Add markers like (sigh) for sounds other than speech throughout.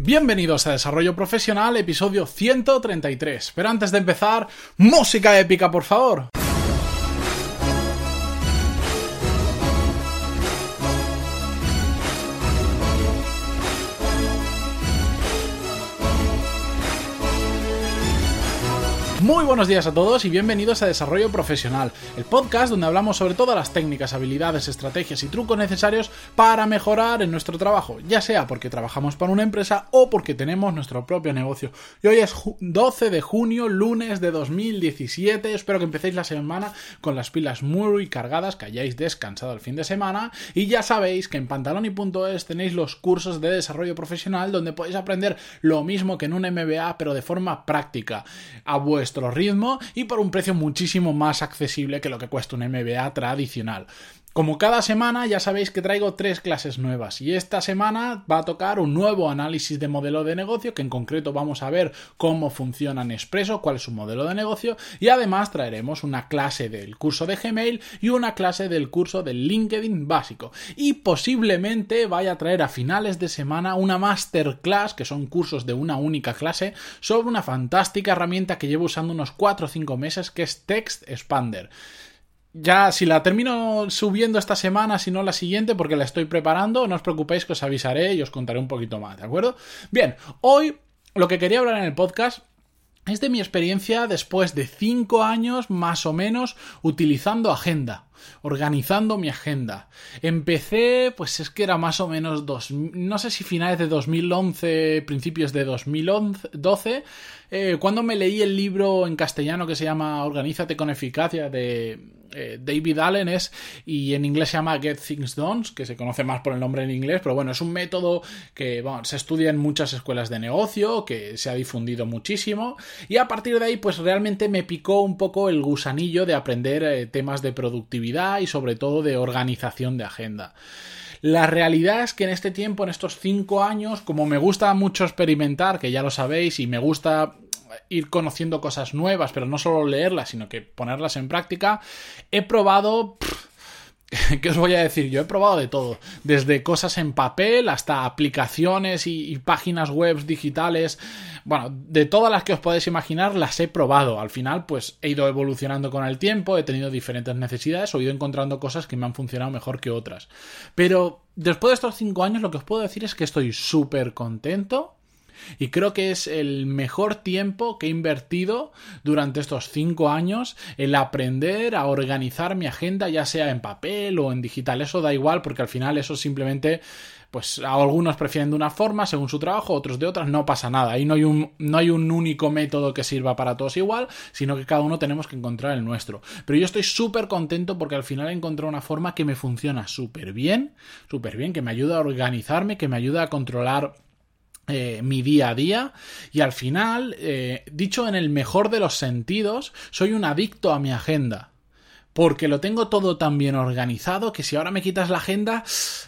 Bienvenidos a Desarrollo Profesional, episodio 133. Pero antes de empezar, música épica, por favor. Muy buenos días a todos y bienvenidos a Desarrollo Profesional, el podcast donde hablamos sobre todas las técnicas, habilidades, estrategias y trucos necesarios para mejorar en nuestro trabajo, ya sea porque trabajamos para una empresa o porque tenemos nuestro propio negocio. Y hoy es 12 de junio, lunes de 2017, espero que empecéis la semana con las pilas muy cargadas, que hayáis descansado el fin de semana. Y ya sabéis que en pantaloni.es tenéis los cursos de desarrollo profesional donde podéis aprender lo mismo que en un MBA pero de forma práctica, a vuestro ritmo y por un precio muchísimo más accesible que lo que cuesta un MBA tradicional. Como cada semana ya sabéis que traigo tres clases nuevas y esta semana va a tocar un nuevo análisis de modelo de negocio que en concreto vamos a ver cómo funciona Nespresso, cuál es su modelo de negocio y además traeremos una clase del curso de Gmail y una clase del curso de LinkedIn básico. Y posiblemente vaya a traer a finales de semana una masterclass que son cursos de una única clase sobre una fantástica herramienta que llevo usando unos 4 o 5 meses que es Text Expander ya si la termino subiendo esta semana, si no la siguiente, porque la estoy preparando, no os preocupéis que os avisaré y os contaré un poquito más, ¿de acuerdo? Bien, hoy lo que quería hablar en el podcast es de mi experiencia después de cinco años más o menos utilizando agenda organizando mi agenda. Empecé, pues es que era más o menos dos, no sé si finales de 2011, principios de 2012, eh, cuando me leí el libro en castellano que se llama Organízate con eficacia de eh, David Allen es, y en inglés se llama Get Things Done, que se conoce más por el nombre en inglés, pero bueno, es un método que se estudia en muchas escuelas de negocio, que se ha difundido muchísimo, y a partir de ahí, pues realmente me picó un poco el gusanillo de aprender eh, temas de productividad y sobre todo de organización de agenda. La realidad es que en este tiempo, en estos cinco años, como me gusta mucho experimentar, que ya lo sabéis, y me gusta ir conociendo cosas nuevas, pero no solo leerlas, sino que ponerlas en práctica, he probado... (laughs) ¿Qué os voy a decir? Yo he probado de todo, desde cosas en papel hasta aplicaciones y, páginas web digitales. Bueno, de todas las que os podéis imaginar las he probado. Al final, pues he ido evolucionando con el tiempo, he tenido diferentes necesidades, he ido encontrando cosas que me han funcionado mejor que otras. Pero después de estos cinco años, lo que os puedo decir es que estoy súper contento y creo que es el mejor tiempo que he invertido durante estos cinco años el aprender a organizar mi agenda, ya sea en papel o en digital. Eso da igual porque al final eso simplemente pues algunos prefieren de una forma según su trabajo, otros de otras, no pasa nada. Ahí no hay un, no hay un único método que sirva para todos igual, sino que cada uno tenemos que encontrar el nuestro. Pero yo estoy súper contento porque al final he encontrado una forma que me funciona súper bien, súper bien, que me ayuda a organizarme, que me ayuda a controlar eh, mi día a día y al final, eh, dicho en el mejor de los sentidos, soy un adicto a mi agenda. Porque lo tengo todo tan bien organizado que si ahora me quitas la agenda,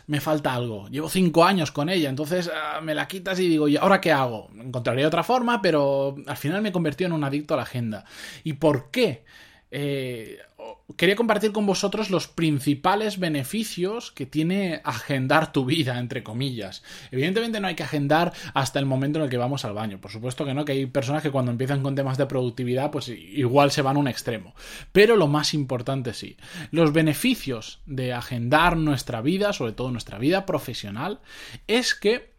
me falta algo. Llevo cinco años con ella, entonces ah, me la quitas y digo, ¿y ahora qué hago? Encontraré otra forma, pero al final me convertido en un adicto a la agenda. ¿Y por qué? Eh, quería compartir con vosotros los principales beneficios que tiene agendar tu vida, entre comillas. Evidentemente no hay que agendar hasta el momento en el que vamos al baño. Por supuesto que no, que hay personas que cuando empiezan con temas de productividad, pues igual se van a un extremo. Pero lo más importante sí, los beneficios de agendar nuestra vida, sobre todo nuestra vida profesional, es que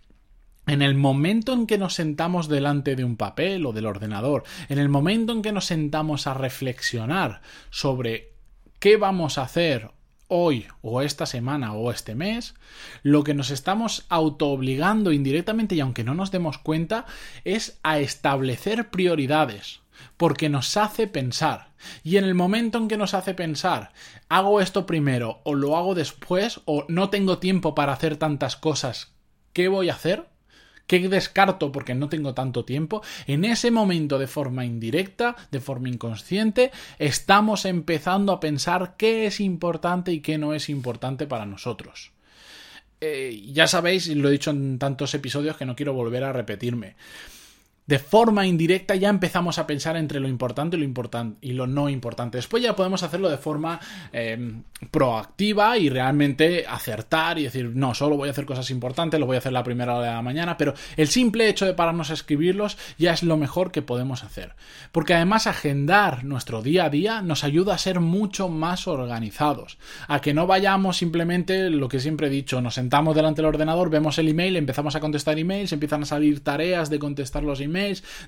en el momento en que nos sentamos delante de un papel o del ordenador, en el momento en que nos sentamos a reflexionar sobre qué vamos a hacer hoy o esta semana o este mes, lo que nos estamos autoobligando indirectamente y aunque no nos demos cuenta es a establecer prioridades porque nos hace pensar. Y en el momento en que nos hace pensar, hago esto primero o lo hago después o no tengo tiempo para hacer tantas cosas, ¿qué voy a hacer? ¿Qué descarto porque no tengo tanto tiempo? En ese momento, de forma indirecta, de forma inconsciente, estamos empezando a pensar qué es importante y qué no es importante para nosotros. Eh, ya sabéis, y lo he dicho en tantos episodios que no quiero volver a repetirme. De forma indirecta ya empezamos a pensar entre lo importante y lo, y lo no importante. Después ya podemos hacerlo de forma em, proactiva y realmente acertar y decir, no, solo voy a hacer cosas importantes, lo voy a hacer la primera hora de la mañana, pero el simple hecho de pararnos a escribirlos ya es lo mejor que podemos hacer. Porque además agendar nuestro día a día nos ayuda a ser mucho más organizados, a que no vayamos simplemente lo que siempre he dicho, nos sentamos delante del ordenador, vemos el email, empezamos a contestar emails, empiezan a salir tareas de contestar los emails,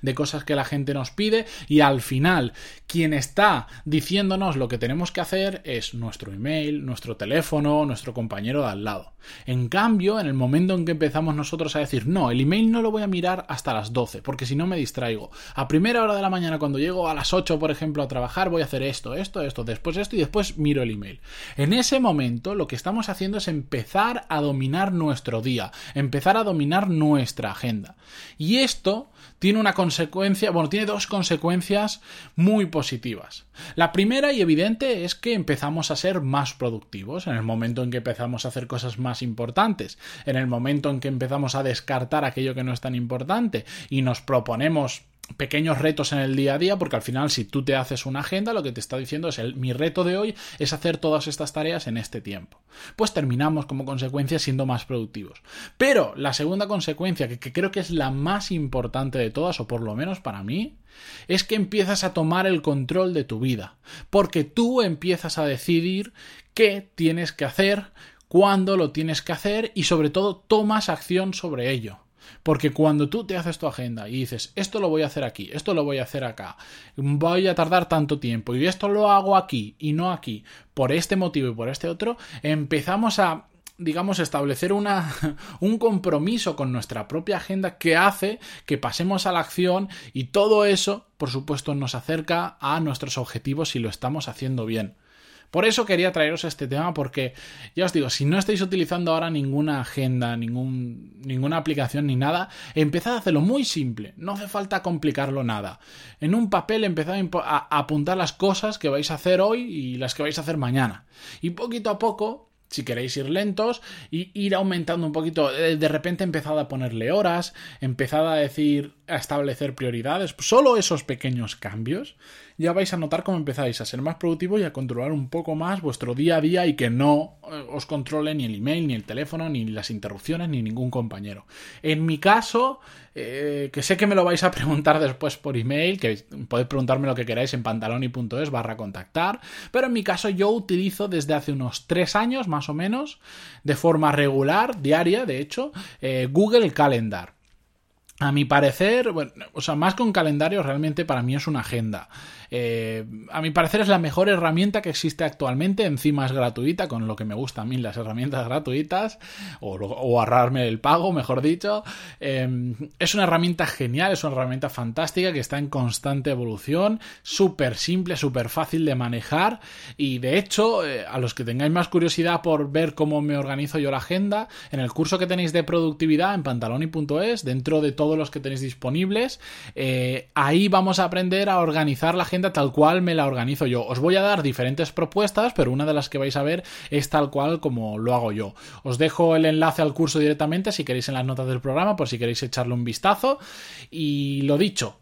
de cosas que la gente nos pide y al final quien está diciéndonos lo que tenemos que hacer es nuestro email, nuestro teléfono, nuestro compañero de al lado. En cambio, en el momento en que empezamos nosotros a decir, no, el email no lo voy a mirar hasta las 12, porque si no me distraigo. A primera hora de la mañana, cuando llego a las 8, por ejemplo, a trabajar, voy a hacer esto, esto, esto, después esto y después miro el email. En ese momento, lo que estamos haciendo es empezar a dominar nuestro día, empezar a dominar nuestra agenda. Y esto tiene una consecuencia, bueno, tiene dos consecuencias muy positivas. La primera y evidente es que empezamos a ser más productivos en el momento en que empezamos a hacer cosas más importantes, en el momento en que empezamos a descartar aquello que no es tan importante y nos proponemos pequeños retos en el día a día, porque al final si tú te haces una agenda, lo que te está diciendo es el, mi reto de hoy es hacer todas estas tareas en este tiempo. Pues terminamos como consecuencia siendo más productivos. Pero la segunda consecuencia, que, que creo que es la más importante de todas, o por lo menos para mí, es que empiezas a tomar el control de tu vida, porque tú empiezas a decidir qué tienes que hacer, cuándo lo tienes que hacer y sobre todo tomas acción sobre ello. Porque cuando tú te haces tu agenda y dices, esto lo voy a hacer aquí, esto lo voy a hacer acá, voy a tardar tanto tiempo y esto lo hago aquí y no aquí, por este motivo y por este otro, empezamos a digamos, establecer una, (laughs) un compromiso con nuestra propia agenda que hace que pasemos a la acción y todo eso, por supuesto, nos acerca a nuestros objetivos si lo estamos haciendo bien. Por eso quería traeros este tema porque, ya os digo, si no estáis utilizando ahora ninguna agenda, ningún, ninguna aplicación ni nada, empezad a hacerlo muy simple, no hace falta complicarlo nada. En un papel empezad a apuntar las cosas que vais a hacer hoy y las que vais a hacer mañana. Y poquito a poco si queréis ir lentos, y ir aumentando un poquito. Eh, de repente empezad a ponerle horas, empezad a decir, a establecer prioridades. Solo esos pequeños cambios ya vais a notar cómo empezáis a ser más productivos y a controlar un poco más vuestro día a día y que no os controle ni el email, ni el teléfono, ni las interrupciones, ni ningún compañero. En mi caso, eh, que sé que me lo vais a preguntar después por email, que podéis preguntarme lo que queráis en pantaloni.es barra contactar, pero en mi caso yo utilizo desde hace unos tres años más o menos, de forma regular, diaria de hecho, eh, Google Calendar. A mi parecer, bueno, o sea, más un calendario, realmente para mí es una agenda. Eh, a mi parecer es la mejor herramienta que existe actualmente, encima es gratuita, con lo que me gusta a mí las herramientas gratuitas, o, ahorrarme el pago, mejor dicho. Eh, es una herramienta genial, es una herramienta fantástica que está en constante evolución, súper simple, súper fácil de manejar y de hecho, eh, a los que tengáis más curiosidad por ver cómo me organizo yo la agenda, en el curso que tenéis de productividad en pantaloni.es, dentro de los que tenéis disponibles, ahí vamos a aprender a organizar la agenda tal cual me la organizo yo. Os voy a dar diferentes propuestas, pero una de las que vais a ver es tal cual como lo hago yo. Os dejo el enlace al curso directamente si queréis en las notas del programa, por si queréis echarle un vistazo. Y lo dicho,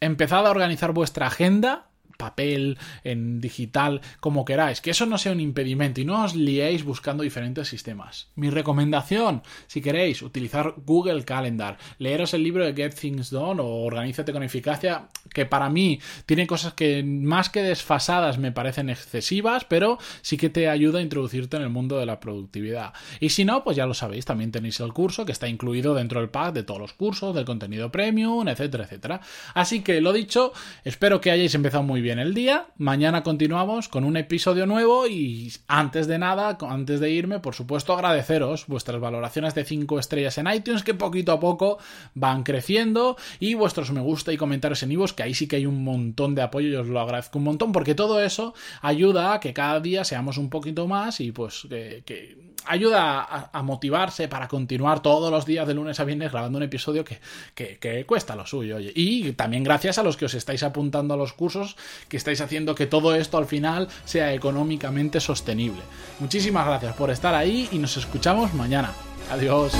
empezad a organizar vuestra agenda papel, en digital, como queráis, que eso no sea un impedimento y no os liéis buscando diferentes sistemas. Mi recomendación, si queréis, utilizar Google Calendar, leeros el libro de Get Things Done o Organízate con eficacia, que para mí tiene cosas que más que desfasadas me parecen excesivas, pero sí que te ayuda a introducirte en el mundo de la productividad. Y si no, pues ya lo sabéis, también tenéis el curso que está incluido dentro del pack de todos los cursos, del contenido premium, etcétera, etcétera. Así que lo dicho, espero que hayáis empezado muy bien el día. Mañana continuamos con un episodio nuevo y antes de nada, antes de irme, por supuesto agradeceros vuestras valoraciones de 5 estrellas en iTunes que poquito a poco van creciendo y vuestros me gusta y comentarios en iVoox que ahí sí que hay un montón de apoyo y os lo agradezco un montón porque todo eso ayuda a que cada día seamos un poquito más y pues que ayuda a, motivarse para continuar todos los días de lunes a viernes grabando un episodio que, que, cuesta lo suyo. Oye. Y también gracias a los que os estáis apuntando a los cursos, que estáis haciendo que todo esto al final sea económicamente sostenible. Muchísimas gracias por estar ahí y nos escuchamos mañana. Adiós.